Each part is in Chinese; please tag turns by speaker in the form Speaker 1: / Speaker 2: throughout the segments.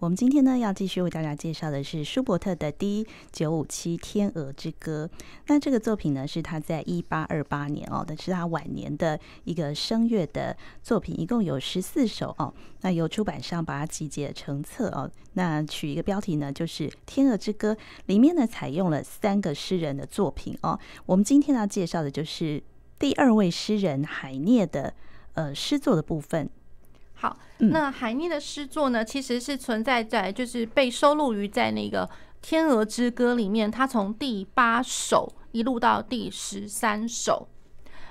Speaker 1: 我们今天呢，要继续为大家介绍的是舒伯特的 D 九五七《天鹅之歌》。那这个作品呢，是他在一八二八年哦，那是他晚年的一个声乐的作品，一共有十四首哦。那由出版商把它集结成册哦。那取一个标题呢，就是《天鹅之歌》，里面呢采用了三个诗人的作品哦。我们今天要介绍的就是第二位诗人海涅的呃诗作的部分。
Speaker 2: 好，那海涅的诗作呢，其实是存在在，就是被收录于在那个《天鹅之歌》里面，它从第八首一路到第十三首。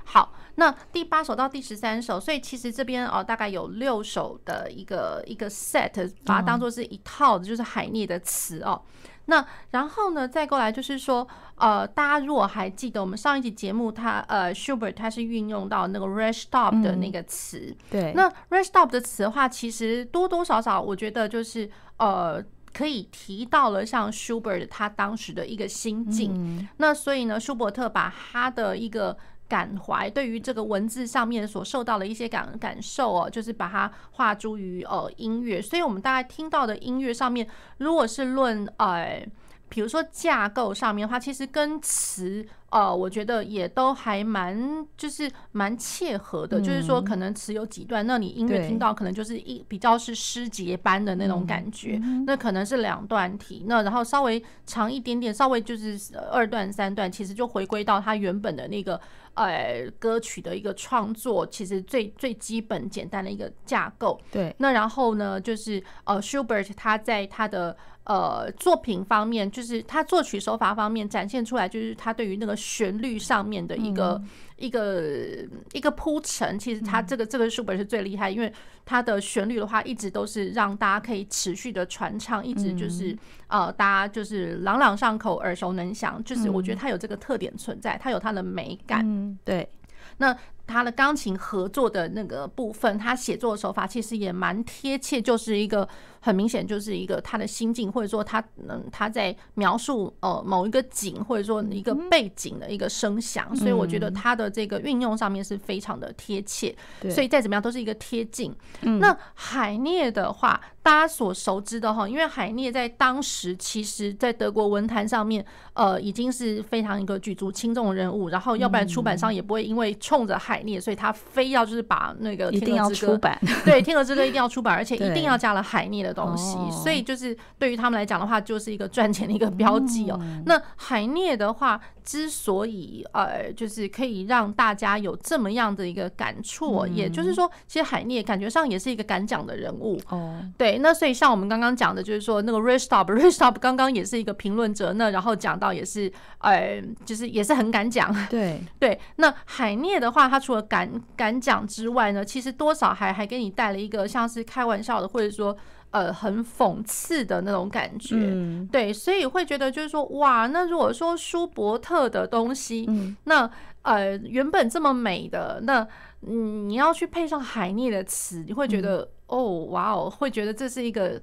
Speaker 2: 好，那第八首到第十三首，所以其实这边哦，大概有六首的一个一个 set，把它当做是一套的，就是海涅的词哦。那然后呢，再过来就是说，呃，大家如果还记得我们上一集节目他，他呃，Schubert 他是运用到那个 Restop 的那个词，
Speaker 1: 嗯，对。
Speaker 2: 那 Restop 的词的话，其实多多少少我觉得就是呃，可以提到了像 Schubert 他当时的一个心境。嗯、那所以呢，舒伯特把他的一个。感怀对于这个文字上面所受到的一些感感受哦，就是把它化诸于呃音乐，所以我们大概听到的音乐上面，如果是论呃。比如说架构上面的话，其实跟词呃，我觉得也都还蛮就是蛮切合的。就是说，可能词有几段，那你音乐听到可能就是一比较是诗节般的那种感觉。那可能是两段题，那然后稍微长一点点，稍微就是二段三段，其实就回归到它原本的那个呃歌曲的一个创作，其实最最基本简单的一个架构。
Speaker 1: 对。
Speaker 2: 那然后呢，就是呃，Schubert 他在他的。呃，作品方面，就是他作曲手法方面展现出来，就是他对于那个旋律上面的一个、嗯、一个一个铺陈。其实他这个这个书本是最厉害，因为他的旋律的话，一直都是让大家可以持续的传唱，一直就是呃，大家就是朗朗上口、耳熟能详。就是我觉得他有这个特点存在，他有他的美感。
Speaker 1: 嗯、对，
Speaker 2: 那。他的钢琴合作的那个部分，他写作的手法其实也蛮贴切，就是一个很明显，就是一个他的心境，或者说他嗯他在描述呃某一个景，或者说一个背景的一个声响，所以我觉得他的这个运用上面是非常的贴切，所以再怎么样都是一个贴近。那海涅的话，大家所熟知的哈，因为海涅在当时其实在德国文坛上面，呃已经是非常一个举足轻重的人物，然后要不然出版商也不会因为冲着海海涅，所以他非要就是把那个《一定要出版》对《天鹅之歌》一定要出版，而且一定要加了海涅的东西，所以就是对于他们来讲的话，就是一个赚钱的一个标记哦。那海涅的话，之所以呃，就是可以让大家有这么样的一个感触，也就是说，其实海涅感觉上也是一个敢讲的人物哦。对，那所以像我们刚刚讲的，就是说那个 Restop，Restop 刚刚也是一个评论者，那然后讲到也是呃，就是也是很敢讲。对 对，那海涅的话，他。除了敢敢讲之外呢，其实多少还还给你带了一个像是开玩笑的，或者说呃很讽刺的那种感觉。嗯，对，所以会觉得就是说哇，那如果说舒伯特的东西，嗯，那呃原本这么美的，那嗯你要去配上海涅的词，你会觉得哦哇哦，会觉得这是一个。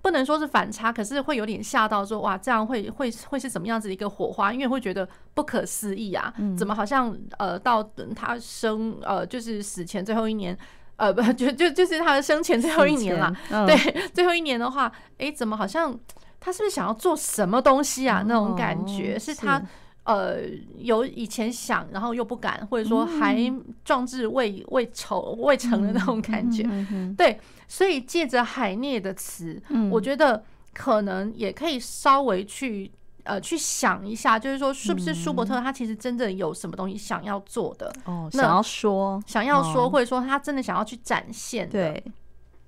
Speaker 2: 不能说是反差，可是会有点吓到，说哇，这样会会会是什么样子的一个火花？因为会觉得不可思议啊，怎么好像呃，到等他生呃，就是死前最后一年，呃，不就就就是他的生前最后一年了。对，最后一年的话，哎，怎么好像他是不是想要做什么东西啊？那种感觉是他呃有以前想，然后又不敢，或者说还壮志未未酬未成的那种感觉，对。所以借着海涅的词，我觉得可能也可以稍微去呃去想一下，就是说是不是舒伯特他其实真正有什么东西想要做的
Speaker 1: 哦，想要说
Speaker 2: 想要说，或者说他真的想要去展现。对，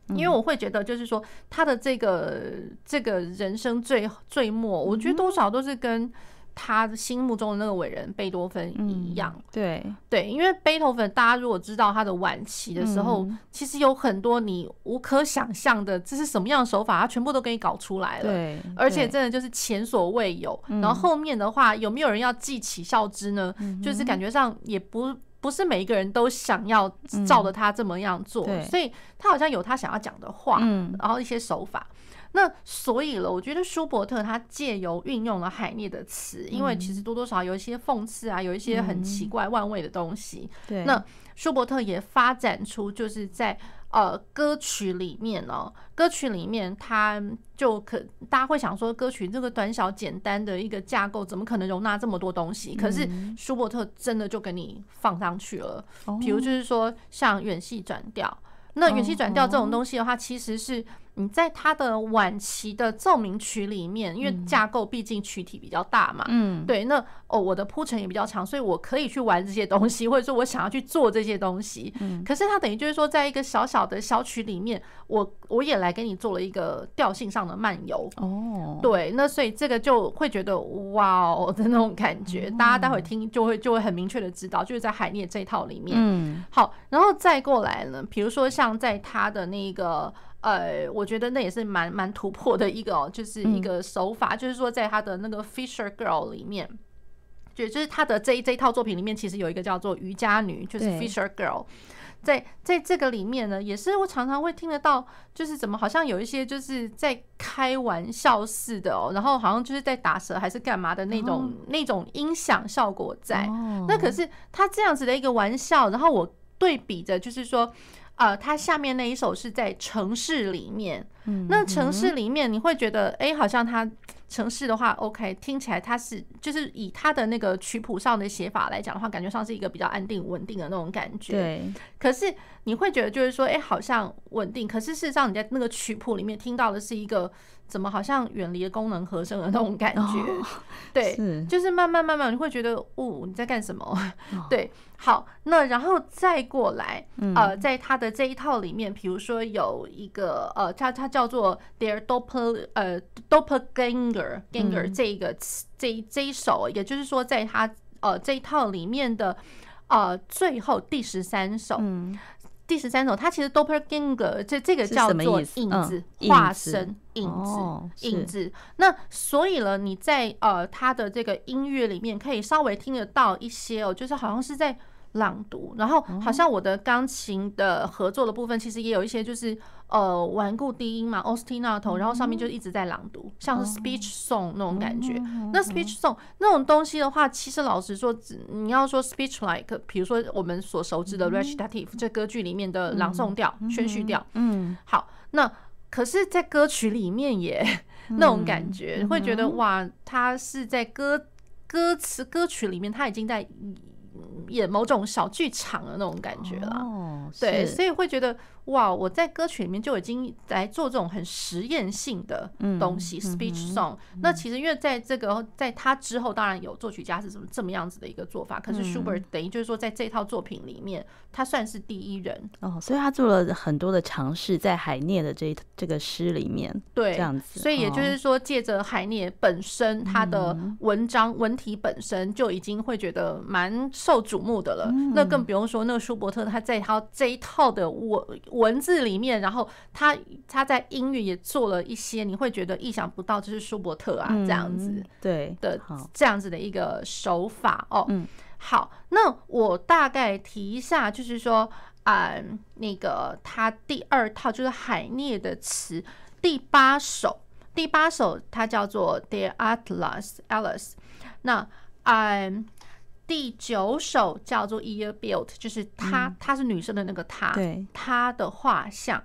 Speaker 2: 因为我会觉得就是说他的这个这个人生最最末，我觉得多少都是跟。他心目中的那个伟人贝多芬一样，
Speaker 1: 嗯、对。
Speaker 2: 对，因为贝多芬，大家如果知道他的晚期的时候，嗯、其实有很多你无可想象的，这是什么样的手法，他全部都给你搞出来了，对，而且真的就是前所未有。然后后面的话，有没有人要记起效之呢？嗯、就是感觉上也不不是每一个人都想要照着他这么样做，嗯、所以他好像有他想要讲的话，嗯、然后一些手法。那所以了，我觉得舒伯特他借由运用了海涅的词，因为其实多多少少有一些讽刺啊，有一些很奇怪万味的东西。
Speaker 1: 对，
Speaker 2: 那舒伯特也发展出就是在。呃，歌曲里面呢，歌曲里面他就可大家会想说，歌曲这个短小简单的一个架构，怎么可能容纳这么多东西？可是舒伯特真的就给你放上去了，比如就是说像远戏转调，那远戏转调这种东西的话，其实是。你在他的晚期的奏鸣曲里面，因为架构毕竟曲体比较大嘛，嗯，对，那哦，我的铺陈也比较长，所以我可以去玩这些东西，或者说我想要去做这些东西。嗯，可是它等于就是说，在一个小小的小曲里面，我我也来给你做了一个调性上的漫游。哦，对，那所以这个就会觉得哇哦的那种感觉，大家待会听就会就会很明确的知道，就是在海涅这一套里面。嗯，好，然后再过来呢，比如说像在他的那个。呃，我觉得那也是蛮蛮突破的一个，哦就是一个手法，嗯、就是说在他的那个 Fisher Girl 里面，就就是他的这一这一套作品里面，其实有一个叫做瑜伽女，就是 Fisher Girl，在在这个里面呢，也是我常常会听得到，就是怎么好像有一些就是在开玩笑似的哦，然后好像就是在打蛇还是干嘛的那种、哦、那种音响效果在，哦、那可是他这样子的一个玩笑，然后我对比着就是说。呃，它下面那一首是在城市里面，那城市里面你会觉得，哎，好像它城市的话，OK，听起来它是就是以它的那个曲谱上的写法来讲的话，感觉上是一个比较安定稳定的那种感觉。对。可是你会觉得就是说，哎，好像稳定，可是事实上你在那个曲谱里面听到的是一个。怎么好像远离了功能和声的那种感觉？哦、对，是就是慢慢慢慢你会觉得，哦，你在干什么？哦、对，好，那然后再过来，嗯、呃，在他的这一套里面，比如说有一个呃，它它叫做 Their Doppel 呃 Doppelganger Ganger 这一个词，这一这一首，也就是说，在他呃这一套里面的呃最后第十三首。嗯第十三首，它其实 Doppler Ginger 这这个叫做影子、化身、影子、影子。那所以了，你在呃他的这个音乐里面，可以稍微听得到一些哦，就是好像是在。朗读，然后好像我的钢琴的合作的部分，其实也有一些就是呃顽固低音嘛，ostinato，然后上面就一直在朗读，像是 speech song 那种感觉。那 speech song 那种东西的话，其实老实说，你要说 speech like，比如说我们所熟知的 recitative 这歌剧里面的朗诵调、宣叙调，嗯，好，那可是，在歌曲里面也那种感觉，会觉得哇，他是在歌歌词歌曲里面，他已经在。演某种小剧场的那种感觉了，哦、对，所以会觉得。哇！我在歌曲里面就已经来做这种很实验性的东西，嗯，speech song。那其实因为在这个在他之后，当然有作曲家是什么这么样子的一个做法。可是 Schubert 等于就是说，在这套作品里面，他算是第一人
Speaker 1: 哦，所以他做了很多的尝试，在海涅的这这个诗里面，
Speaker 2: 对，
Speaker 1: 这样子。
Speaker 2: 所以也就是说，借着海涅本身他的文章文体本身就已经会觉得蛮受瞩目的了。那更不用说那个舒伯特他在他这一套的文文字里面，然后他他在音乐也做了一些，你会觉得意想不到，就是舒伯特啊这样子，对的这样子的一个手法哦。好，那我大概提一下，就是说啊，那个他第二套就是海涅的词第八首，第八首它叫做 The Atlas Alice，那嗯。第九首叫做 Ear Built 就是她，她是女生的那个她，她的画像。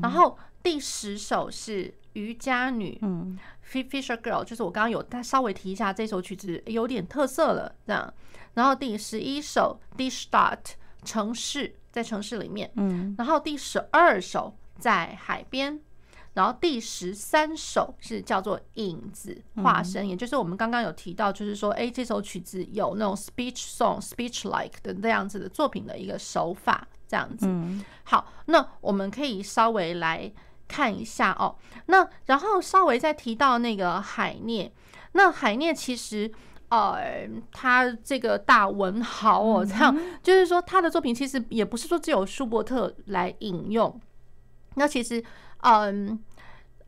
Speaker 2: 然后第十首是瑜伽女嗯，Fisher Girl，就是我刚刚有她稍微提一下这首曲子有点特色了，这样。然后第十一首 Die Stadt，城市，在城市里面。嗯然后第十二首在海边。然后第十三首是叫做影子化身，也就是我们刚刚有提到，就是说，哎，这首曲子有那种 speech song、speech like 的这样子的作品的一个手法，这样子。好，那我们可以稍微来看一下哦。那然后稍微再提到那个海涅，那海涅其实，呃，他这个大文豪哦，这样 就是说他的作品其实也不是说只有舒伯特来引用，那其实，嗯。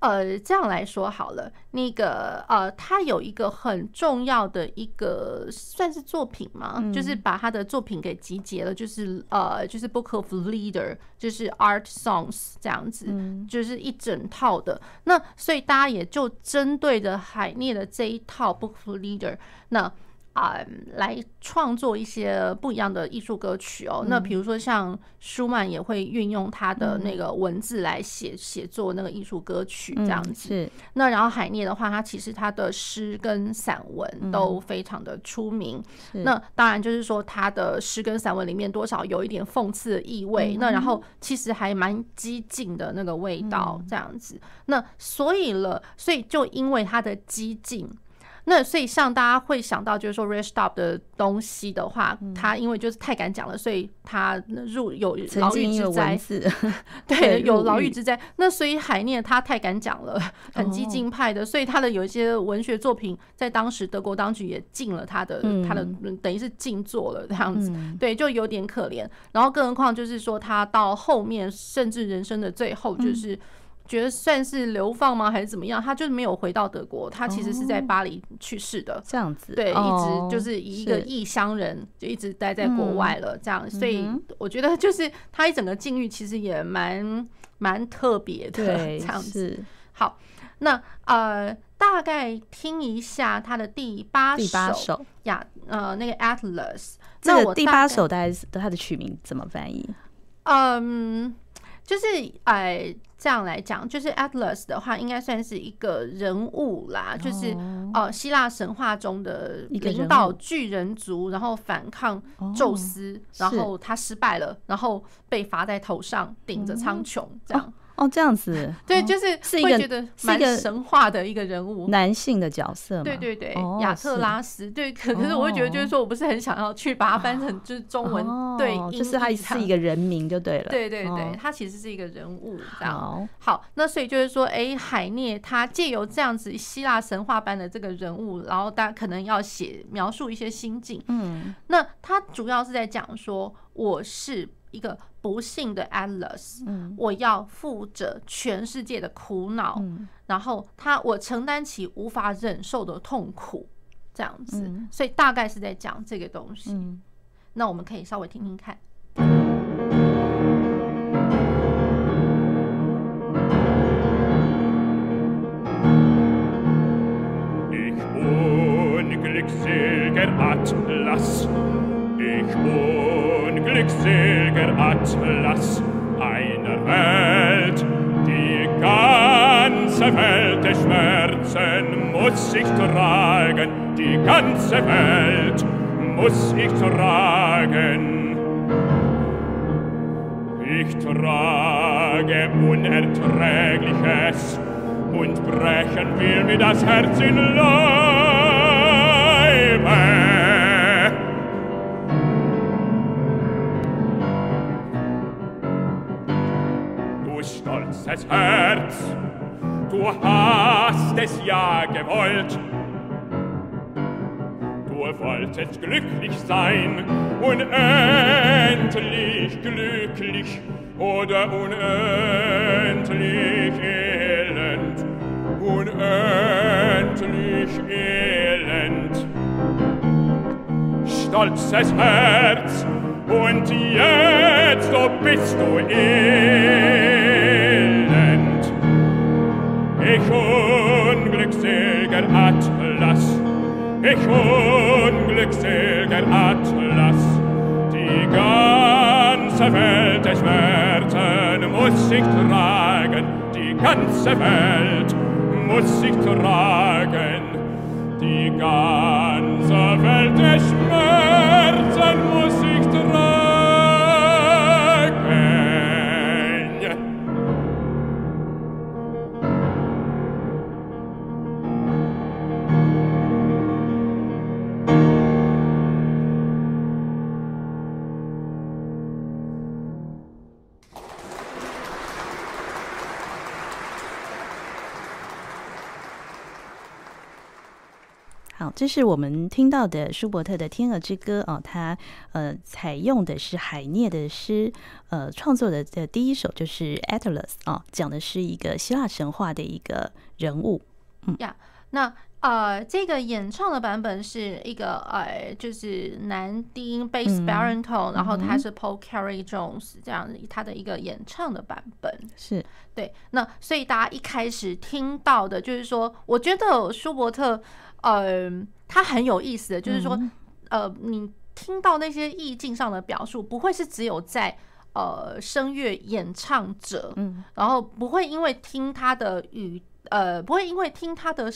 Speaker 2: 呃，这样来说好了，那个呃，他有一个很重要的一个算是作品嘛，嗯、就是把他的作品给集结了，就是呃，就是 Book of Leader，就是 Art Songs 这样子，嗯、就是一整套的。那所以大家也就针对着海涅的这一套 Book of Leader，那。啊、嗯，来创作一些不一样的艺术歌曲哦。嗯、那比如说像舒曼也会运用他的那个文字来写写作那个艺术歌曲这样子。嗯、是。那然后海涅的话，他其实他的诗跟散文都非常的出名。嗯、那当然就是说他的诗跟散文里面多少有一点讽刺的意味。嗯、那然后其实还蛮激进的那个味道这样子。嗯、那所以了，所以就因为他的激进。那所以像大家会想到，就是说 Restop 的东西的话，他因为就是太敢讲了，所以他入有牢狱之灾，对，有牢狱。之灾。那所以海涅他太敢讲了，很激进派的，所以他的有一些文学作品，在当时德国当局也禁了他的，他的等于是禁作了这样子，对，就有点可怜。然后更何况就是说，他到后面甚至人生的最后，就是。觉得算是流放吗，还是怎么样？他就是没有回到德国，他其实是在巴黎去世的。这样子，对，一直就是一个异乡人，就一直待在国外了。这样，所以我觉得就是他一整个境遇其实也蛮蛮特别的。这样子，好，那呃，大概听一下他的第八首，第八首呀，呃，那个 Atlas。
Speaker 1: 那我第八首大概是他的曲名怎么翻译？
Speaker 2: 嗯，就是哎。这样来讲，就是 Atlas 的话，应该算是一个人物啦，就是呃，希腊神话中的领导巨人族，然后反抗宙斯，然后他失败了，然后被罚在头上，顶着苍穹，这样。
Speaker 1: 哦，这样子，
Speaker 2: 对，就是是一个觉得蛮神话的一个人物，
Speaker 1: 男性的角色，
Speaker 2: 对对对，亚特拉斯，对，可可是我会觉得，就是说我不是很想要去把它翻成就是中文对，
Speaker 1: 就是他是一个人名就对了，
Speaker 2: 对对对，他其实是一个人物，这样。好，那所以就是说，哎，海涅他借由这样子希腊神话般的这个人物，然后大家可能要写描述一些心境，嗯，那他主要是在讲说，我是。一个不幸的 Atlas，嗯，我要负着全世界的苦恼，嗯，然后他我承担起无法忍受的痛苦，这样子，嗯，所以大概是在讲这个东西。嗯，那我们可以稍微听听看。
Speaker 3: ich unglückselger Atlas einer Welt, die ganze Welt der Schmerzen muss ich tragen, die ganze Welt muss ich tragen. Ich trage Unerträgliches und brechen will mir das Herz in Leibe. großes Herz, du hast es ja gewollt. Du wolltest glücklich sein, unendlich glücklich oder unendlich elend, unendlich elend. Stolzes Herz, und jetzt, so bist du eh. Ich unglückselger Atlas, ich unglückselger Atlas, die ganze Welt der Schmerzen muss ich tragen, die ganze Welt muss ich tragen, die ganze Welt der Schmerzen muss ich
Speaker 1: 这是我们听到的舒伯特的《天鹅之歌》哦，他呃采用的是海涅的诗，呃创作的的第一首就是《Atlas》哦，讲的是一个希腊神话的一个人物。嗯
Speaker 2: 呀，yeah, 那呃这个演唱的版本是一个呃就是男低音 bass baritone，、嗯、然后他是 Paul Carey Jones 这样他的一个演唱的版本
Speaker 1: 是
Speaker 2: 对。那所以大家一开始听到的就是说，我觉得舒伯特。呃，他很有意思的，就是说，呃，你听到那些意境上的表述，不会是只有在呃声乐演唱者，嗯，然后不会因为听他的语，呃，不会因为听他的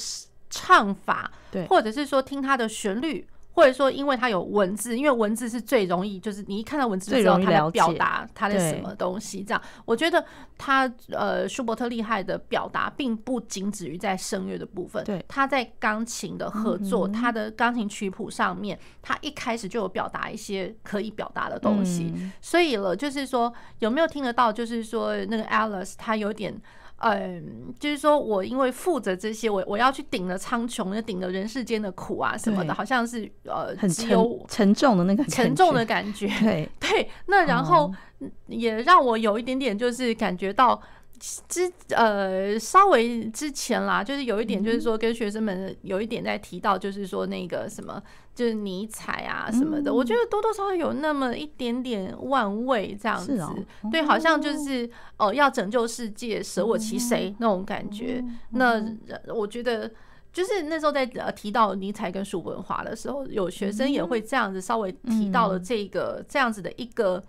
Speaker 2: 唱法，对，或者是说听他的旋律。或者说，因为它有文字，因为文字是最容易，就是你一看到文字就知道他的表达，他的什么东西。这样，我觉得他呃，舒伯特厉害的表达，并不仅止于在声乐的部分。对，他在钢琴的合作，他的钢琴曲谱上面，他一开始就有表达一些可以表达的东西。所以了，就是说有没有听得到？就是说那个 Alice，他有点。嗯，就是说我因为负责这些，我我要去顶了苍穹，要顶了人世间的苦啊什么的，好像是呃
Speaker 1: 很沉沉重的那个
Speaker 2: 沉重的感觉。对 对，那然后也让我有一点点就是感觉到。之呃，稍微之前啦，就是有一点，就是说跟学生们有一点在提到，就是说那个什么，就是尼采啊什么的，我觉得多多少少有那么一点点万味这样子，对，好像就是呃要拯救世界，舍我其谁那种感觉。那我觉得就是那时候在呃提到尼采跟叔本华的时候，有学生也会这样子稍微提到了这个这样子的一个。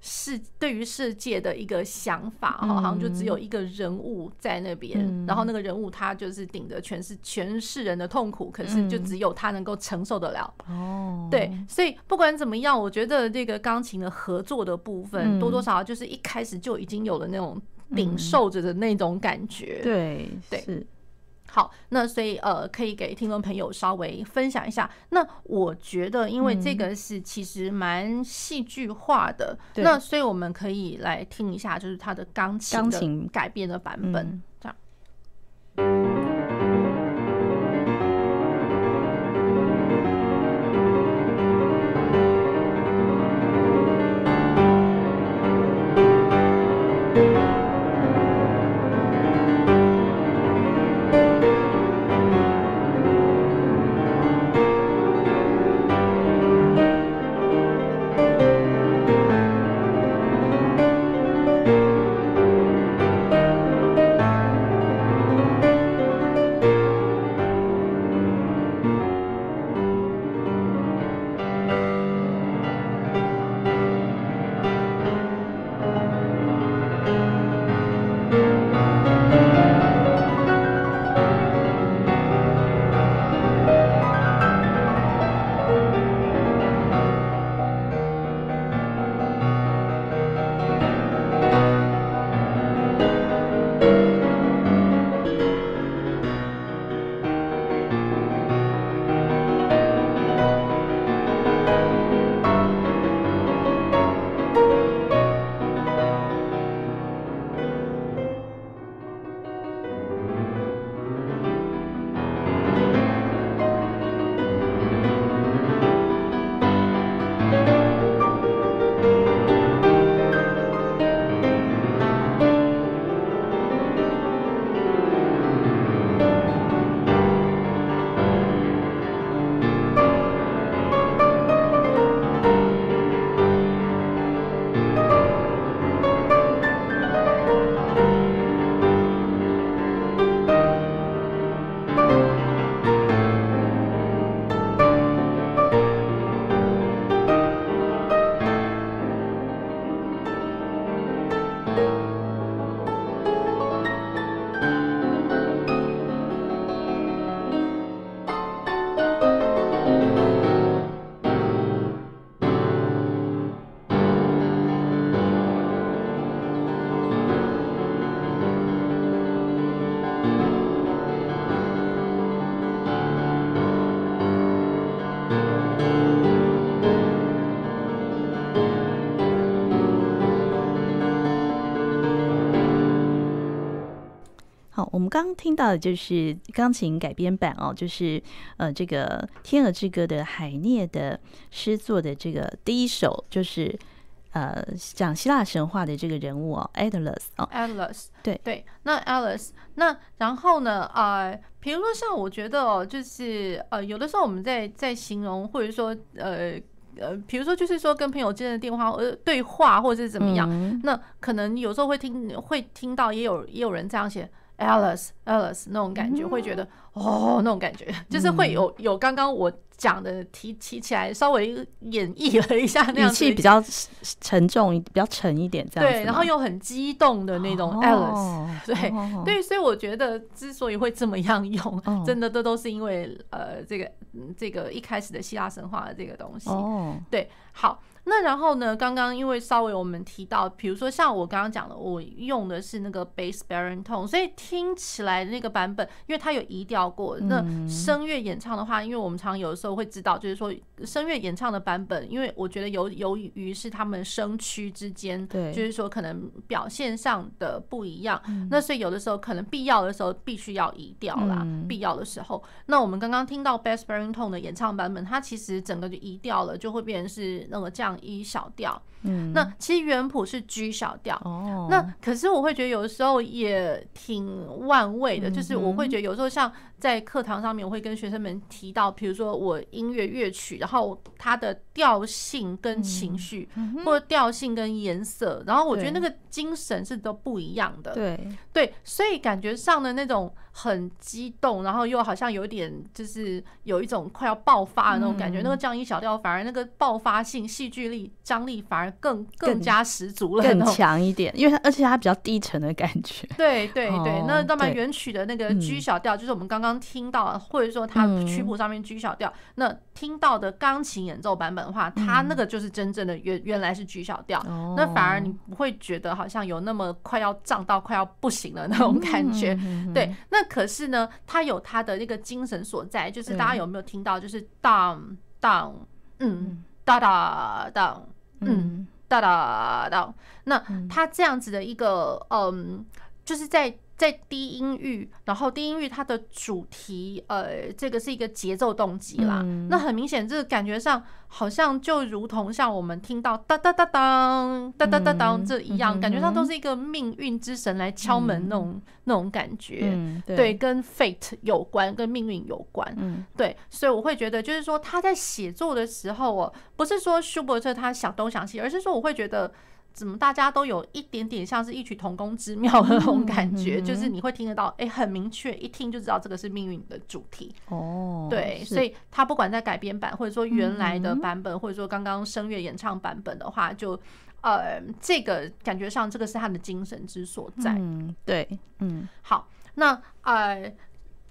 Speaker 2: 是对于世界的一个想法，好像就只有一个人物在那边，嗯、然后那个人物他就是顶着全是全世人的痛苦，可是就只有他能够承受得了。哦，对，所以不管怎么样，我觉得这个钢琴的合作的部分，多多少少就是一开始就已经有了那种顶受着的那种感觉。
Speaker 1: 对，
Speaker 2: 对。是好，那所以呃，可以给听众朋友稍微分享一下。那我觉得，因为这个是其实蛮戏剧化的，嗯、那所以我们可以来听一下，就是它的钢琴钢琴改编的版本。
Speaker 1: 们刚刚听到的就是钢琴改编版哦，就是呃这个《天鹅之歌》的海涅的诗作的这个第一首，就是呃讲希腊神话的这个人物哦，Atlas 哦
Speaker 2: ，Atlas，
Speaker 1: 对
Speaker 2: 对，那 Atlas，那然后呢，呃，比如说像我觉得哦，就是呃有的时候我们在在形容或者说呃。呃，比如说，就是说跟朋友之间的电话呃对话，或者是怎么样，嗯、那可能有时候会听会听到，也有也有人这样写，Alice Alice 那种感觉，嗯、会觉得哦那种感觉，就是会有有刚刚我。讲的提提起来，稍微演绎了一下，那样语气
Speaker 1: 比较沉重，比较沉一点，这样
Speaker 2: 对，然后又很激动的那种 Alice，对对，所以我觉得之所以会这么样用，真的都都是因为呃，这个这个一开始的希腊神话的这个东西，对，好。那然后呢？刚刚因为稍微我们提到，比如说像我刚刚讲的，我用的是那个 bass baritone，所以听起来的那个版本，因为它有移调过。那声乐演唱的话，因为我们常有的时候会知道，就是说声乐演唱的版本，因为我觉得由由于是他们声区之间，对，就是说可能表现上的不一样，那所以有的时候可能必要的时候必须要移调啦。必要的时候，那我们刚刚听到 bass baritone 的演唱版本，它其实整个就移调了，就会变成是那个这样。一小调，嗯，那其实原谱是 G 小调，哦，那可是我会觉得有的时候也挺万味的，就是我会觉得有时候像。在课堂上面，我会跟学生们提到，比如说我音乐乐曲，然后它的调性跟情绪，或者调性跟颜色，然后我觉得那个精神是都不一样的。对对，所以感觉上的那种很激动，然后又好像有点就是有一种快要爆发的那种感觉。那个降 E 小调反而那个爆发性、戏剧力、张力反而更更加十足了，
Speaker 1: 更强一点。因为它而且它比较低沉的感觉。
Speaker 2: 对对对，那当然原曲的那个 G 小调就是我们刚刚。刚听到，或者说它曲谱上面 G 小调，那听到的钢琴演奏版本的话，它那个就是真正的原原来是 G 小调，那反而你不会觉得好像有那么快要胀到快要不行了那种感觉。对，那可是呢，它有它的那个精神所在，就是大家有没有听到，就是当当嗯哒哒当嗯哒哒哒，那它这样子的一个嗯，就是在。在低音域，然后低音域它的主题，呃，这个是一个节奏动机啦。嗯、那很明显，这个感觉上好像就如同像我们听到哒哒哒当哒哒哒当这一样，嗯、感觉上都是一个命运之神来敲门那种、嗯、那种感觉。嗯、对，对，跟 fate 有关，跟命运有关。嗯，对，所以我会觉得，就是说他在写作的时候哦，不是说舒伯特他想东想西，而是说我会觉得。怎么大家都有一点点像是异曲同工之妙的那种感觉，就是你会听得到，哎，很明确，一听就知道这个是命运的主题。哦，对，所以他不管在改编版，或者说原来的版本，或者说刚刚声乐演唱版本的话，就呃，这个感觉上这个是他的精神之所在。
Speaker 1: 嗯，对，嗯，
Speaker 2: 好，那呃。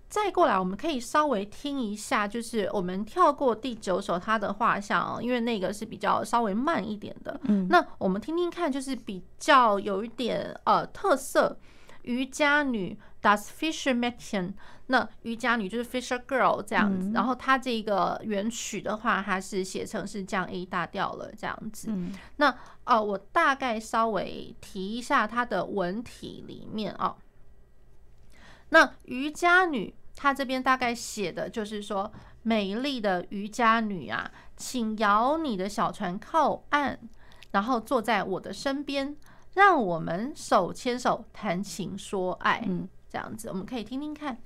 Speaker 2: 再过来，我们可以稍微听一下，就是我们跳过第九首他的画像，因为那个是比较稍微慢一点的。嗯，那我们听听看，就是比较有一点呃特色，瑜伽女 Das Fischermädchen，那瑜伽女就是 Fisher Girl 这样子。然后它这个原曲的话，它是写成是降 A 大调了这样子。那呃，我大概稍微提一下它的文体里面啊。那瑜伽女，她这边大概写的就是说，美丽的瑜伽女啊，请摇你的小船靠岸，然后坐在我的身边，让我们手牵手谈情说爱。嗯，这样子我们可以听听看。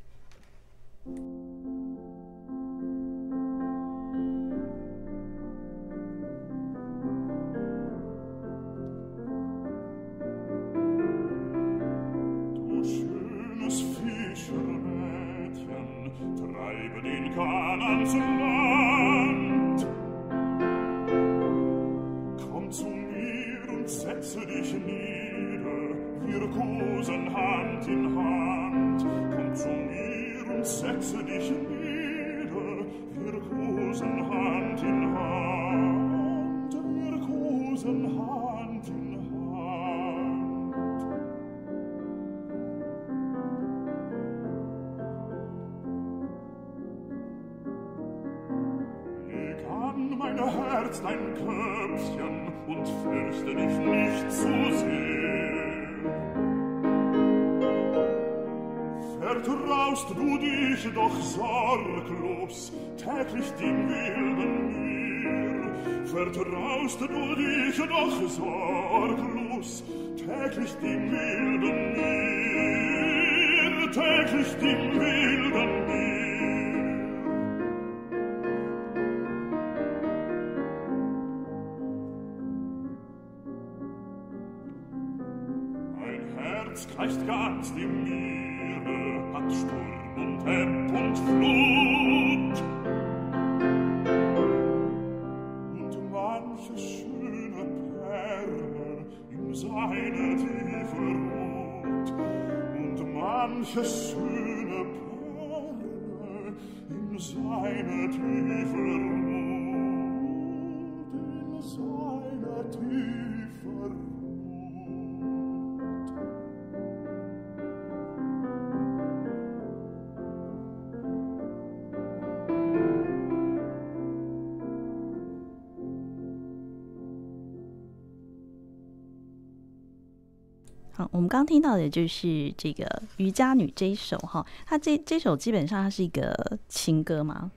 Speaker 1: 我们刚刚听到的就是这个《渔家女》这一首哈，它这这首基本上它是一个情歌吗？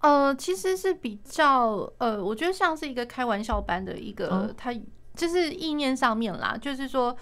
Speaker 2: 呃，其实是比较呃，我觉得像是一个开玩笑般的一个，
Speaker 1: 哦、
Speaker 2: 它就是意念上面啦，就是说。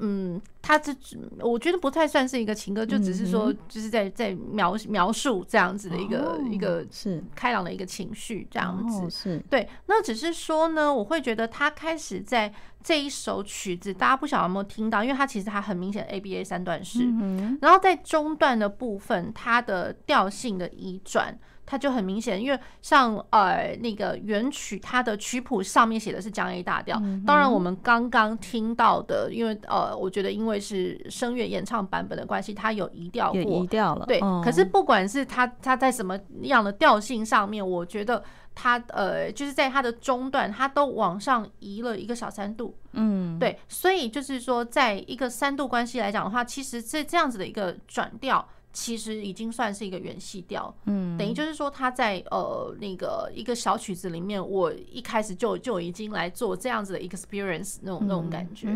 Speaker 2: 嗯，他这我觉得不太算是一个情歌，就只是说就是在在描描述这样子的一个、哦、一个是开朗的一个情绪这样子，
Speaker 1: 哦、是
Speaker 2: 对。那只是说呢，我会觉得他开始在这一首曲子，大家不晓得有没有听到，因为它其实它很明显 ABA 三段式，嗯、然后在中段的部分，它的调性的移转。它就很明显，因为像呃那个原曲，它的曲谱上面写的是降 A 大调。嗯、当然，我们刚刚听到的，因为呃，我觉得因为是声乐演唱版本的关系，它有移调过，
Speaker 1: 移调了。对，
Speaker 2: 嗯、可是不管是它它在什么样的调性上面，我觉得它呃就是在它的中段，它都往上移了一个小三度。嗯，对，所以就是说，在一个三度关系来讲的话，其实这这样子的一个转调。其实已经算是一个原系调，嗯，等于就是说他在呃那个一个小曲子里面，我一开始就就已经来做这样子的 experience 那种那种感觉，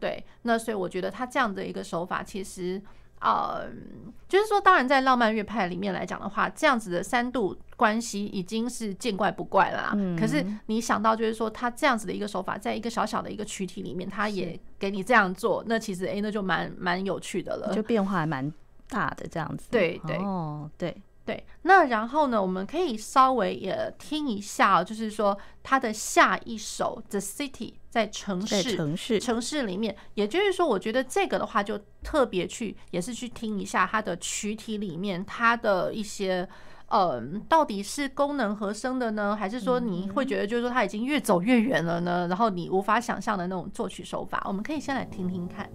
Speaker 2: 对，那所以我觉得他这样的一个手法，其实呃就是说，当然在浪漫乐派里面来讲的话，这样子的三度关系已经是见怪不怪了啦。可是你想到就是说，他这样子的一个手法，在一个小小的一个曲体里面，他也给你这样做，那其实哎，那就蛮蛮有趣的了，
Speaker 1: 就变化还蛮。大的这样子，
Speaker 2: 对对
Speaker 1: 哦，对
Speaker 2: 对。那然后呢，我们可以稍微也听一下，就是说他的下一首《The City》在城市
Speaker 1: 城市
Speaker 2: 城市里面，也就是说，我觉得这个的话就特别去也是去听一下它的曲体里面它的一些嗯，到底是功能和声的呢，还是说你会觉得就是说它已经越走越远了呢？然后你无法想象的那种作曲手法，我们可以先来听听看。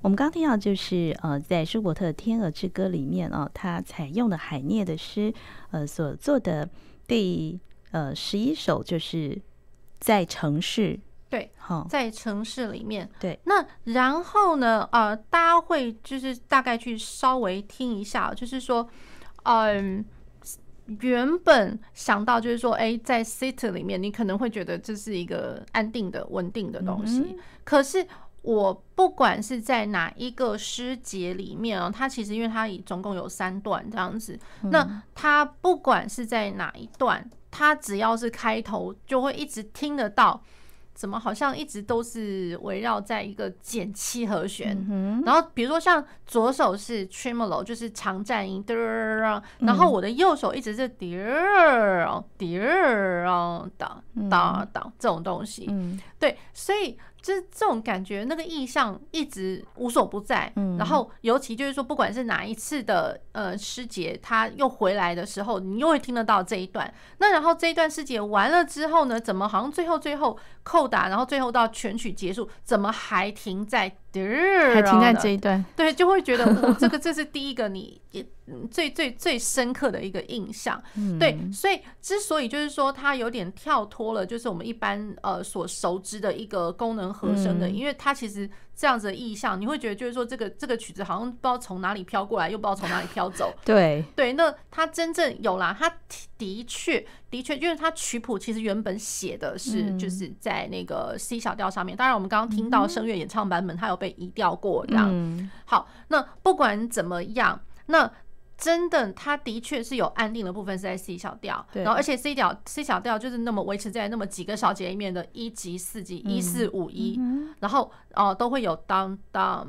Speaker 1: 我们刚刚听到就是呃，在舒伯特《天鹅之歌》里面哦，他采用的海涅的诗，呃，所做的第呃十一首就是在城市，
Speaker 2: 对，好，在城市里面，
Speaker 1: 对。
Speaker 2: 那然后呢，呃，大家会就是大概去稍微听一下，就是说，嗯，原本想到就是说，哎，在 city 里面，你可能会觉得这是一个安定的、稳定的东西，嗯、可是。我不管是在哪一个诗节里面啊，它其实因为它总共有三段这样子，那它不管是在哪一段，它只要是开头，就会一直听得到。怎么好像一直都是围绕在一个减七和弦，嗯，然后比如说像左手是 tremolo，就是长颤音，然后我的右手一直是滴儿滴儿当当当这种东西，对，所以就是这种感觉，那个意象一直无所不在，然后尤其就是说，不管是哪一次的呃师姐，她又回来的时候，你又会听得到这一段。那然后这一段师姐完了之后呢，怎么好像最后最后扣打，然后最后到全曲结束，怎么还停在？
Speaker 1: 还停在这一段，
Speaker 2: 对，就会觉得我这个 这是第一个你最最最深刻的一个印象，对，所以之所以就是说它有点跳脱了，就是我们一般呃所熟知的一个功能和声的，因为它其实这样子的意象，你会觉得就是说这个这个曲子好像不知道从哪里飘过来，又不知道从哪里飘走，
Speaker 1: 对。
Speaker 2: 对，那它真正有啦，它的确的确，因为它曲谱其实原本写的是就是在那个 C 小调上面，当然我们刚刚听到声乐演唱版本，它有被移调过这样，好，那不管怎么样，那真的，它的确是有安定的部分是在 C 小调，然后而且 C 调 C 小调就是那么维持在那么几个小节里面的一级、四级、一四五一，然后哦都会有当当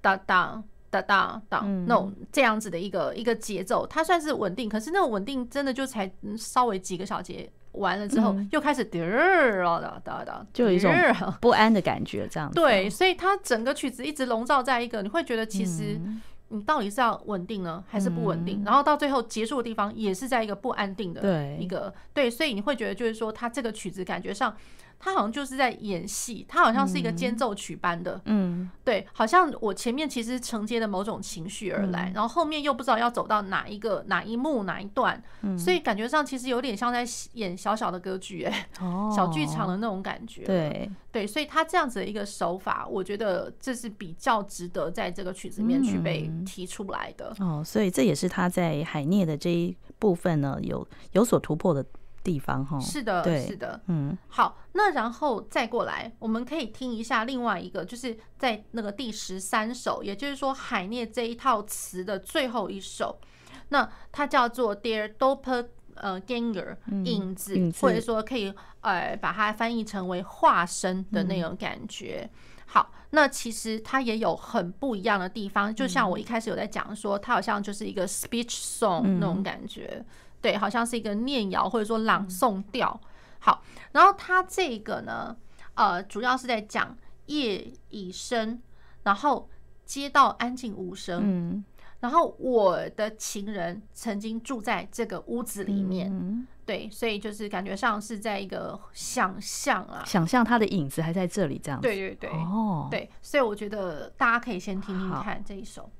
Speaker 2: 当当当当当那种这样子的一个一个节奏，它算是稳定，可是那种稳定真的就才稍微几个小节。完了之后，又开始滴儿哒哒哒，
Speaker 1: 就有一种 不安的感觉，这样子。
Speaker 2: 对，所以它整个曲子一直笼罩在一个，你会觉得其实你到底是要稳定呢，还是不稳定？然后到最后结束的地方，也是在一个不安定的一个对，所以你会觉得就是说，它这个曲子感觉上。他好像就是在演戏，他好像是一个间奏曲般的，嗯，对，好像我前面其实承接的某种情绪而来，然后后面又不知道要走到哪一个哪一幕哪一段，所以感觉上其实有点像在演小小的歌剧，哎，小剧场的那种感觉，
Speaker 1: 对
Speaker 2: 对，所以他这样子的一个手法，我觉得这是比较值得在这个曲子里面去被提出来的。
Speaker 1: 哦，所以这也是他在海涅的这一部分呢，有有所突破的。地方哈，
Speaker 2: 是的，是的，嗯，好，那然后再过来，我们可以听一下另外一个，就是在那个第十三首，也就是说海涅这一套词的最后一首，那它叫做 Der Doppel 呃，ganger 影子，或者说可以呃把它翻译成为化身的那种感觉。好，那其实它也有很不一样的地方，就像我一开始有在讲说，它好像就是一个 speech song 那种感觉。对，好像是一个念谣或者说朗诵调。好，然后它这个呢，呃，主要是在讲夜已深，然后街道安静无声。嗯，然后我的情人曾经住在这个屋子里面。嗯，对，所以就是感觉上是在一个想象啊，
Speaker 1: 想象他的影子还在这里这样子。
Speaker 2: 对对对，哦，对，所以我觉得大家可以先听听看这一首。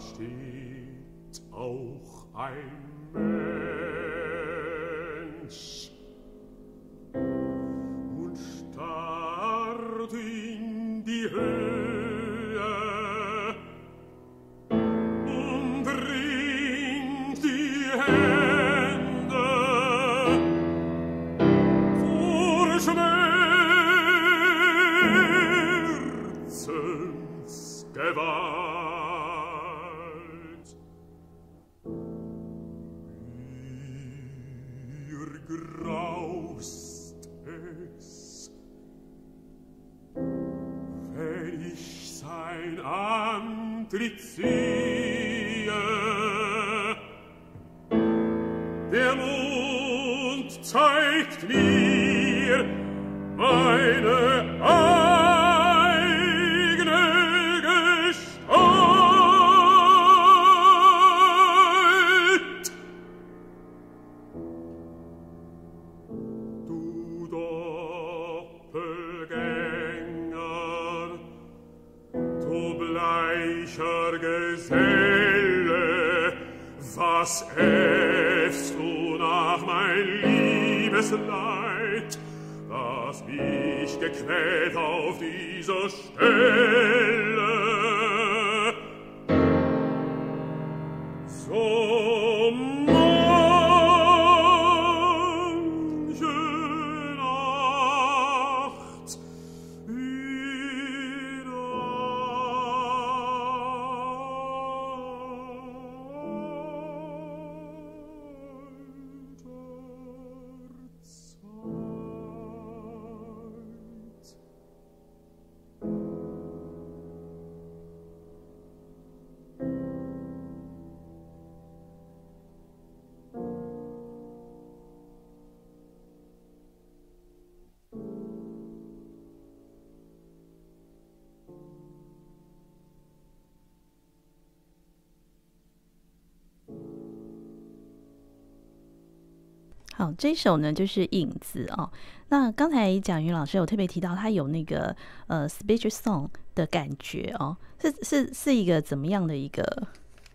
Speaker 3: Steht auch ein
Speaker 1: 这首呢就是影子哦。那刚才蒋云老师有特别提到，他有那个呃 speech song 的感觉哦，是是是一个怎么样的一个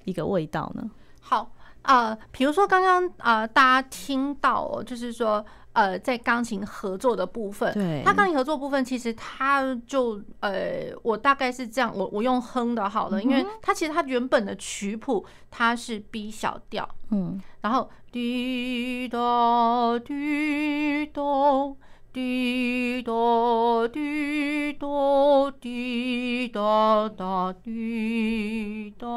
Speaker 1: 一个味道呢？
Speaker 2: 好，呃，比如说刚刚啊，大家听到哦，就是说。呃，在钢琴合作的部分，
Speaker 1: 对，
Speaker 2: 它钢琴合作部分其实它就呃，我大概是这样，我我用哼的好了，嗯、因为它其实它原本的曲谱它是 B 小调，嗯，然后滴答滴答滴答滴答滴答答滴答，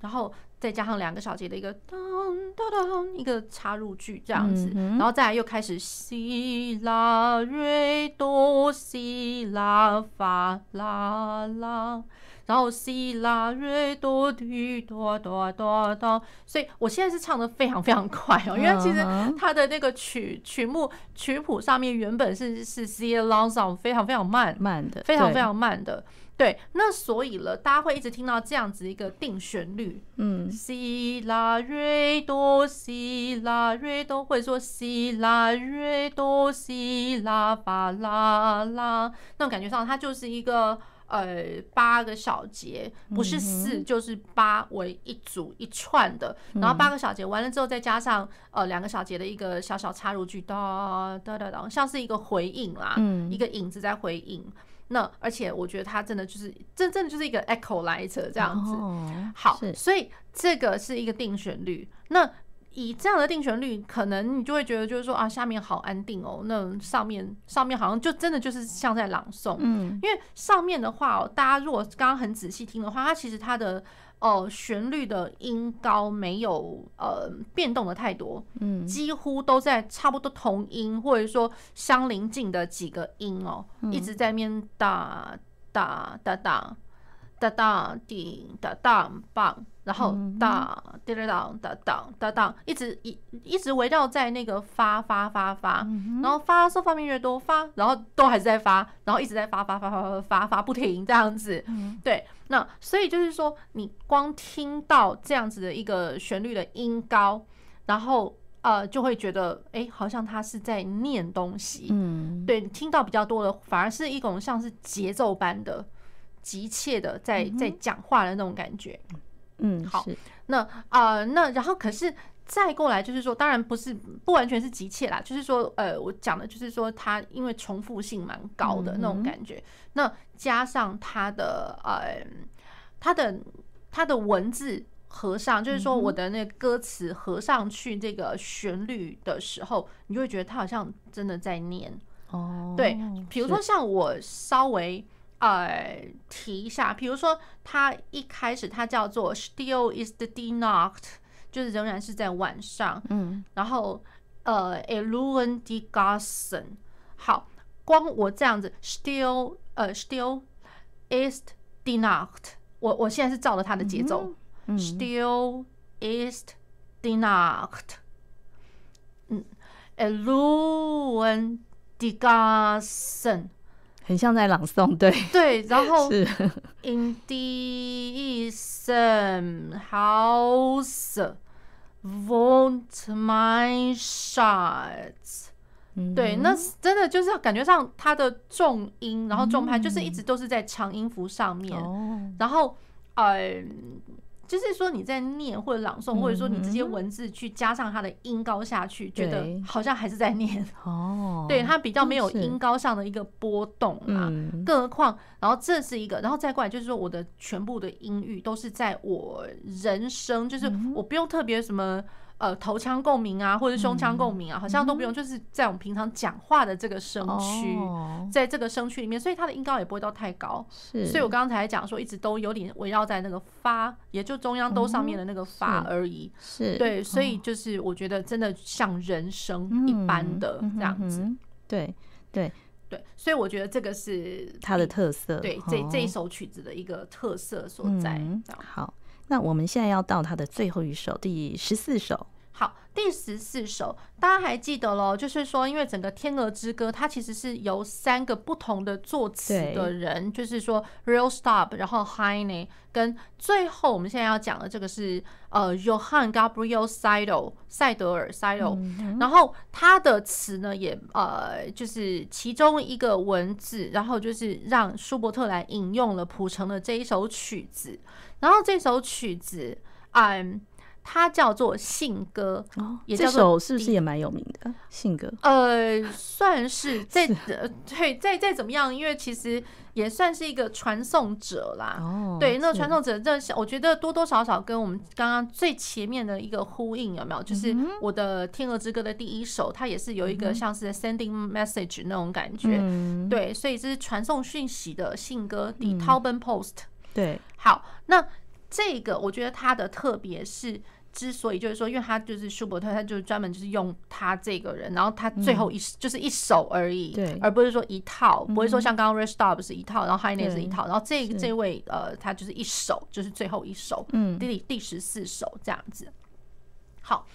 Speaker 2: 然后。再加上两个小节的一个当当当，一个插入句这样子，然后再来又开始西拉瑞哆西拉发啦啦，然后西拉瑞哆滴哆哆哆哆，所以我现在是唱的非常非常快哦，因为其实它的那个曲曲目曲谱上面原本是是 C long song，非常非常慢
Speaker 1: 慢的，
Speaker 2: 非常非常慢的。对，那所以了，大家会一直听到这样子一个定旋律，嗯，西拉瑞哆西拉瑞哆，或者说西拉瑞哆西拉发啦啦，那种感觉上，它就是一个呃八个小节，不是四就是八为一组一串的，然后八个小节完了之后，再加上呃两个小节的一个小小插入句，哒哒哒哒，像是一个回应啦，一个影子在回应。那而且我觉得它真的就是真正的就是一个 echo 来着这样子，好，所以这个是一个定旋律。那以这样的定旋律，可能你就会觉得就是说啊，下面好安定哦，那上面上面好像就真的就是像在朗诵，嗯，因为上面的话哦，大家如果刚刚很仔细听的话，它其实它的。哦，旋律的音高没有呃变动的太多，嗯，几乎都在差不多同音或者说相邻近的几个音哦，一直在面哒哒哒哒哒哒滴哒哒棒，然后哒叮哒哒哒哒哒哒，一直一一直围绕在那个发发发发，然后发嗦发咪越多发，然后都还是在发，然后一直在发发发发发发不停这样子，对。那所以就是说，你光听到这样子的一个旋律的音高，然后呃，就会觉得哎、欸，好像他是在念东西。嗯，对，听到比较多的反而是一种像是节奏般的急切的在在讲话的那种感觉。
Speaker 1: 嗯，
Speaker 2: 好，那啊、呃，那然后可是再过来就是说，当然不是不完全是急切啦，就是说，呃，我讲的就是说，它因为重复性蛮高的那种感觉，嗯、那加上它的呃，它的它的文字合上，就是说我的那个歌词合上去这个旋律的时候，你就会觉得它好像真的在念。
Speaker 1: 哦，
Speaker 2: 对，比如说像我稍微。呃，提一下，比如说，它一开始它叫做 Still is the die Nacht，就是仍然是在晚上。
Speaker 1: 嗯，
Speaker 2: 然后呃，Ruhen die Gassen。好，光我这样子，Still 呃，Still is die Nacht。我我现在是照着它的节奏、，Still is die Nacht。嗯，Ruhen die Gassen。
Speaker 1: 很像在朗诵，对
Speaker 2: 对，然后
Speaker 1: 是
Speaker 2: In diesem Haus wohnt mein Schatz。对，那真的就是感觉上它的重音，然后重拍就是一直都是在长音符上面，然后呃。就是说你在念或者朗诵，或者说你这些文字去加上它的音高下去，觉得好像还是在念
Speaker 1: 哦。
Speaker 2: 对，它比较没有音高上的一个波动啊。更何况，然后这是一个，然后再过来就是说，我的全部的音域都是在我人生，就是我不用特别什么。呃，头腔共鸣啊，或者胸腔共鸣啊，好像都不用，就是在我们平常讲话的这个声区，在这个声区里面，所以它的音高也不会到太高。是，所以我刚才讲说，一直都有点围绕在那个发，也就中央都上面的那个发而已。是，对，所以就是我觉得真的像人声一般的这样子。
Speaker 1: 对，对，
Speaker 2: 对，所以我觉得这个是
Speaker 1: 它的特色。
Speaker 2: 对，这这一首曲子的一个特色所在。
Speaker 1: 好，那我们现在要到他的最后一首，第十四首。
Speaker 2: 好，第十四首，大家还记得咯？就是说，因为整个《天鹅之歌》它其实是由三个不同的作词的人，就是说 Real Stop，然后 Heine，跟最后我们现在要讲的这个是呃 Johann Gabriel Seidel 塞德尔塞德，然后他的词呢也呃就是其中一个文字，然后就是让舒伯特来引用了谱成的这一首曲子，然后这首曲子，嗯。它叫做信歌，
Speaker 1: 哦，这首是不是也蛮有名的？信歌，
Speaker 2: 呃，算是再呃，对，再再怎么样，因为其实也算是一个传送者啦。哦，对，那传送者这，我觉得多多少少跟我们刚刚最前面的一个呼应，有没有？就是我的《天鹅之歌》的第一首，它也是有一个像是 sending message 那种感觉。嗯，对，所以这是传送讯息的信歌，《，The Taubenpost》。对，好，那。这个我觉得它的特别是，之所以就是说，因为他就是舒伯特，他就是专门就是用他这个人，然后他最后一就是一首而已，对，而不是说一套，不会说像刚刚 Restop 是一套，然后 HIGH NET 是一套，然后这这位呃，他就是一首，就是最后一首，嗯，第第十四首这样子。好，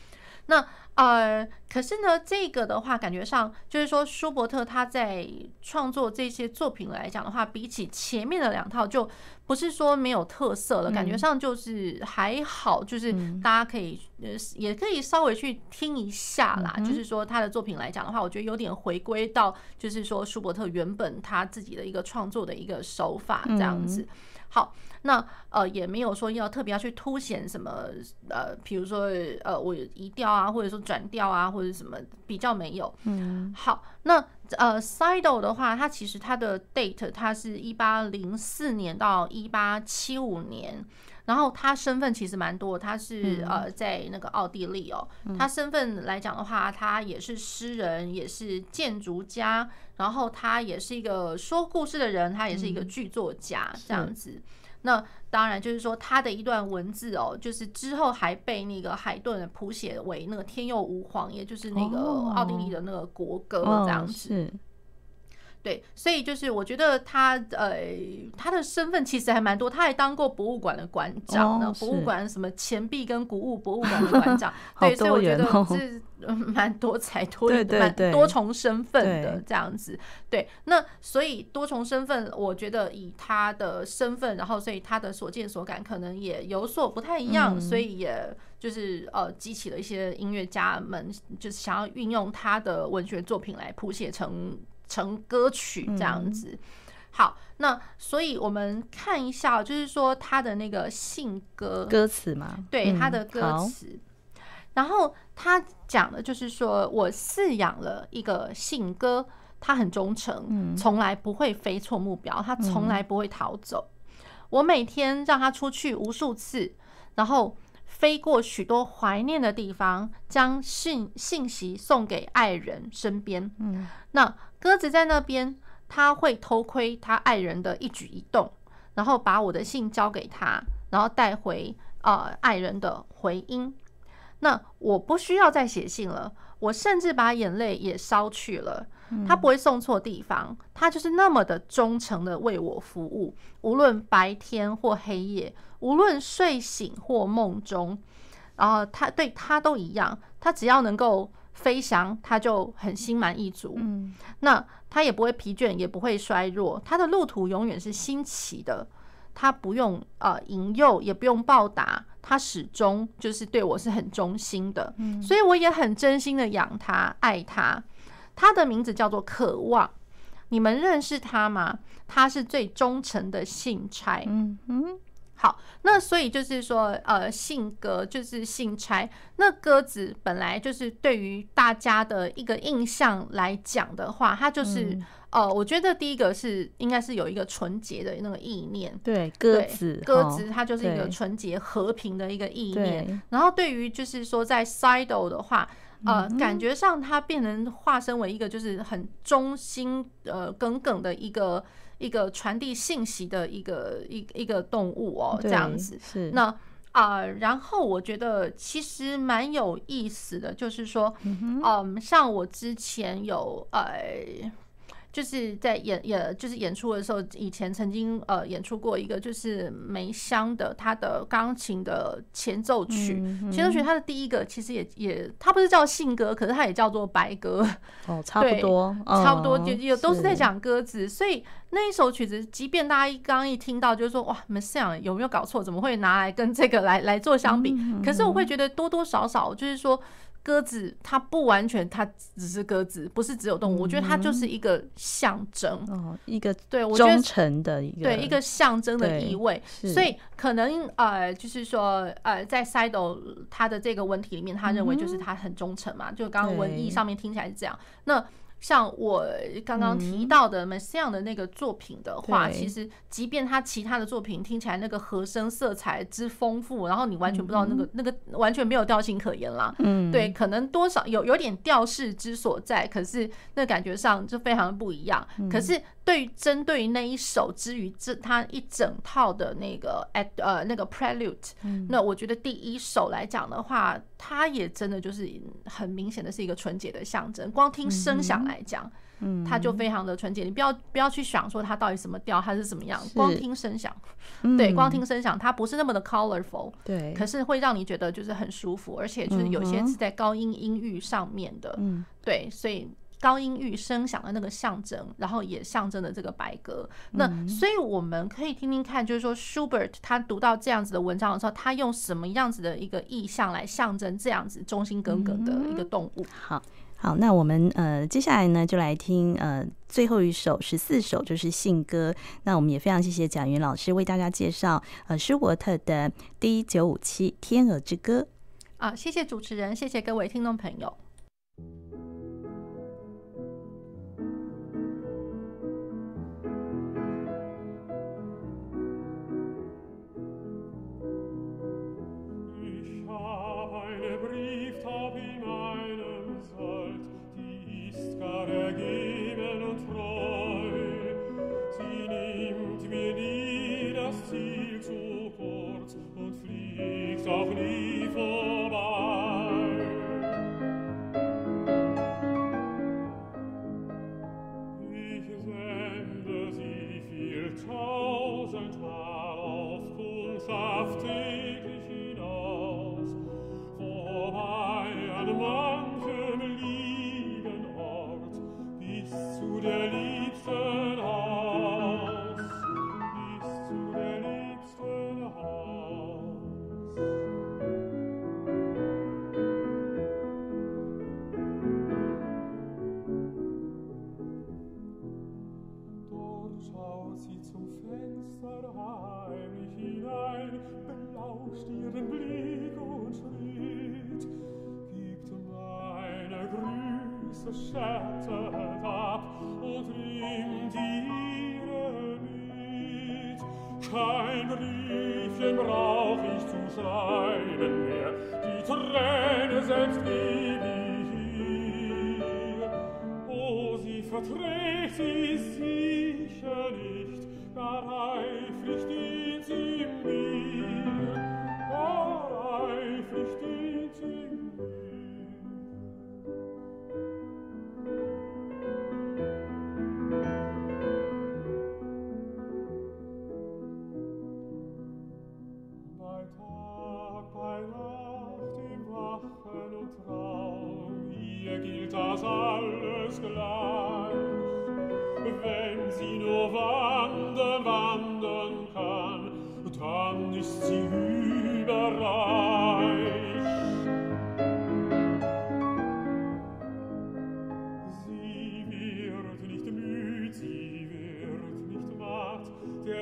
Speaker 2: 那。呃，可是呢，这个的话，感觉上就是说，舒伯特他在创作这些作品来讲的话，比起前面的两套，就不是说没有特色了，感觉上就是还好，就是大家可以呃，也可以稍微去听一下啦。就是说他的作品来讲的话，我觉得有点回归到，就是说舒伯特原本他自己的一个创作的一个手法这样子。好，那呃也没有说要特别要去凸显什么呃，比如说呃我移调啊，或者说转调啊，或者什么比较没有。嗯，好，那呃 Seidel 的话，它其实它的 date 它是一八零四年到一八七五年，然后他身份其实蛮多，他是呃在那个奥地利哦，他身份来讲的话，他也是诗人，也是建筑家。然后他也是一个说故事的人，他也是一个剧作家这样子。嗯、那当然就是说他的一段文字哦，就是之后还被那个海顿谱写为那个“天佑吾皇”，也就是那个奥地利的那个国歌这样子。哦哦对，所以就是我觉得他呃，他的身份其实还蛮多，他还当过博物馆的馆长呢，博物馆什么钱币跟古物博物馆的馆长，对，所以我觉得是蛮多才 多蛮多重身份的这样子。对，那所以多重身份，我觉得以他的身份，然后所以他的所见所感可能也有所不太一样，所以也就是呃激起了一些音乐家们就是想要运用他的文学作品来谱写成。成歌曲这样子，好，那所以我们看一下，就是说他的那个信歌
Speaker 1: 歌词嘛，
Speaker 2: 对他的歌词。然后他讲的就是说，我饲养了一个信鸽，它很忠诚，从来不会飞错目标，它从来不会逃走。我每天让它出去无数次，然后飞过许多怀念的地方，将信信息送给爱人身边。嗯，那鸽子在那边，他会偷窥他爱人的一举一动，然后把我的信交给他，然后带回呃爱人的回音。那我不需要再写信了，我甚至把眼泪也烧去了。他不会送错地方，他就是那么的忠诚的为我服务，无论白天或黑夜，无论睡醒或梦中，然后他对他都一样，他只要能够飞翔，他就很心满意足。嗯，那他也不会疲倦，也不会衰弱，他的路途永远是新奇的。他不用呃引诱，也不用报答，他始终就是对我是很忠心的，嗯，所以我也很真心的养他，爱他。他的名字叫做渴望，你们认识他吗？他是最忠诚的信差。嗯嗯。好，那所以就是说，呃，性格就是信差。那鸽子本来就是对于大家的一个印象来讲的话，它就是，嗯、呃，我觉得第一个是应该是有一个纯洁的那个意念。
Speaker 1: 对，鸽子，
Speaker 2: 鸽子它就是一个纯洁和平的一个意念。然后对于就是说在 Sido 的话，呃，感觉上它变成化身为一个就是很忠心呃耿耿的一个。一个传递信息的一个一一个动物哦，这样子是那啊、呃，然后我觉得其实蛮有意思的，就是说，嗯，嗯，像我之前有呃。就是在演也就是演出的时候，以前曾经呃演出过一个就是梅香的他的钢琴的前奏曲，前奏曲它的第一个其实也也它不是叫信鸽，可是它也叫做白鸽
Speaker 1: 哦，差不多
Speaker 2: 差不多就也都是在讲鸽子，所以那一首曲子，即便大家一刚一听到就是说哇，梅湘有没有搞错？怎么会拿来跟这个来来做相比？可是我会觉得多多少少就是说。鸽子它不完全，它只是鸽子，不是只有动物。我觉得它就是一个象征，
Speaker 1: 哦，一个对我忠诚的一个
Speaker 2: 对一个象征的意味。所以可能呃，就是说呃，在 Sydo 他的这个文体里面，他认为就是他很忠诚嘛。就刚刚文艺上面听起来是这样。那像我刚刚提到的 Messiaen 的那个作品的话，其实即便他其他的作品听起来那个和声色彩之丰富，然后你完全不知道那个那个完全没有调性可言啦。嗯，对，可能多少有有点调式之所在，可是那感觉上就非常不一样。可是。对于针对于那一首之于这他一整套的那个呃那个 prelude，那我觉得第一首来讲的话，它也真的就是很明显的是一个纯洁的象征。光听声响来讲，嗯，它就非常的纯洁。你不要不要去想说它到底什么调，它是怎么样。光听声响，对，光听声响，它不是那么的 colorful，对，可是会让你觉得就是很舒服，而且就是有些是在高音音域上面的，嗯，对，所以。高音域声响的那个象征，然后也象征了这个白鸽。那所以我们可以听听看，就是说舒伯特他读到这样子的文章的时候，他用什么样子的一个意象来象征这样子忠心耿耿的一个动物？
Speaker 1: 好，好，那我们呃接下来呢就来听呃最后一首十四首就是信鸽。那我们也非常谢谢贾云老师为大家介绍呃舒伯特的 D 九五七天鹅之歌。
Speaker 2: 啊，谢谢主持人，谢谢各位听众朋友。
Speaker 3: gebrieft hab i meinem sold, die ist gar ergeben und treu. Sie nimmt mir nie das Ziel zu kurz und fliegt auch nie vorbei.